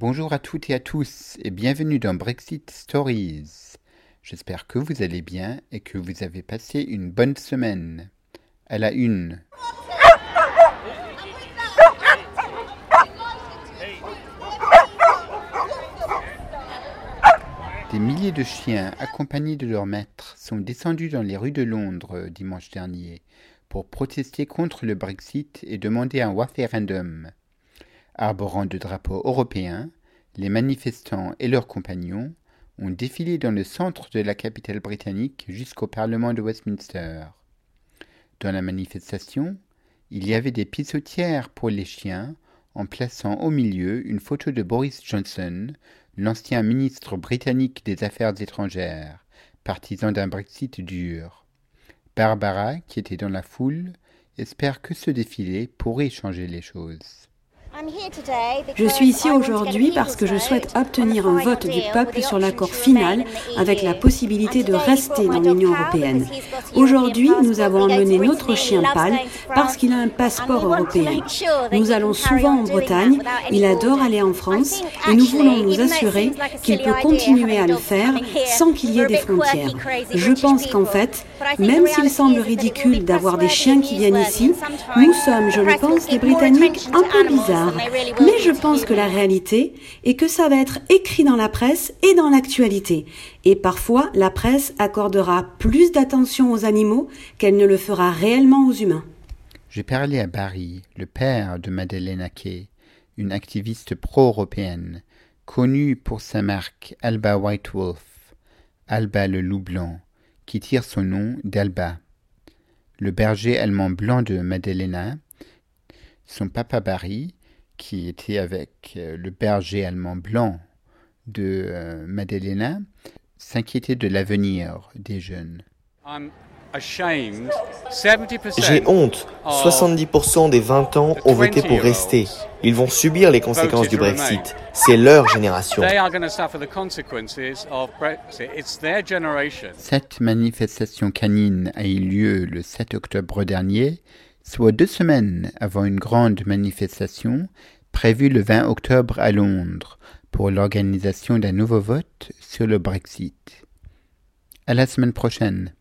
Bonjour à toutes et à tous et bienvenue dans Brexit Stories. J'espère que vous allez bien et que vous avez passé une bonne semaine. À la une. Des milliers de chiens accompagnés de leurs maîtres sont descendus dans les rues de Londres dimanche dernier pour protester contre le Brexit et demander un référendum. Arborant de drapeaux européens, les manifestants et leurs compagnons ont défilé dans le centre de la capitale britannique jusqu'au Parlement de Westminster. Dans la manifestation, il y avait des pissotières pour les chiens en plaçant au milieu une photo de Boris Johnson, l'ancien ministre britannique des Affaires étrangères, partisan d'un Brexit dur. Barbara, qui était dans la foule, espère que ce défilé pourrait changer les choses. Je suis ici aujourd'hui parce que je souhaite obtenir un vote du peuple sur l'accord final avec la possibilité de rester dans l'Union européenne. Aujourd'hui, nous avons emmené notre chien pâle parce qu'il a un passeport européen. Nous allons souvent en Bretagne, il adore aller en France et nous voulons nous assurer qu'il peut continuer à le faire sans qu'il y ait des frontières. Je pense qu'en fait, même s'il semble ridicule d'avoir des chiens qui viennent ici, nous sommes, je le pense, des Britanniques un peu bizarres. Mais je pense que la réalité est que ça va être écrit dans la presse et dans l'actualité. Et parfois, la presse accordera plus d'attention aux animaux qu'elle ne le fera réellement aux humains. J'ai parlé à Barry, le père de Madeleine Kay, une activiste pro-européenne, connue pour sa marque Alba White Wolf, Alba le loup blanc, qui tire son nom d'Alba. Le berger allemand blanc de Madelena, son papa Barry, qui était avec euh, le berger allemand blanc de euh, Madelena, s'inquiétait de l'avenir des jeunes. J'ai honte. 70% des 20 ans ont voté pour rester. Ils vont subir les conséquences du Brexit. C'est leur génération. Cette manifestation canine a eu lieu le 7 octobre dernier soit deux semaines avant une grande manifestation prévue le 20 octobre à Londres pour l'organisation d'un nouveau vote sur le Brexit. À la semaine prochaine.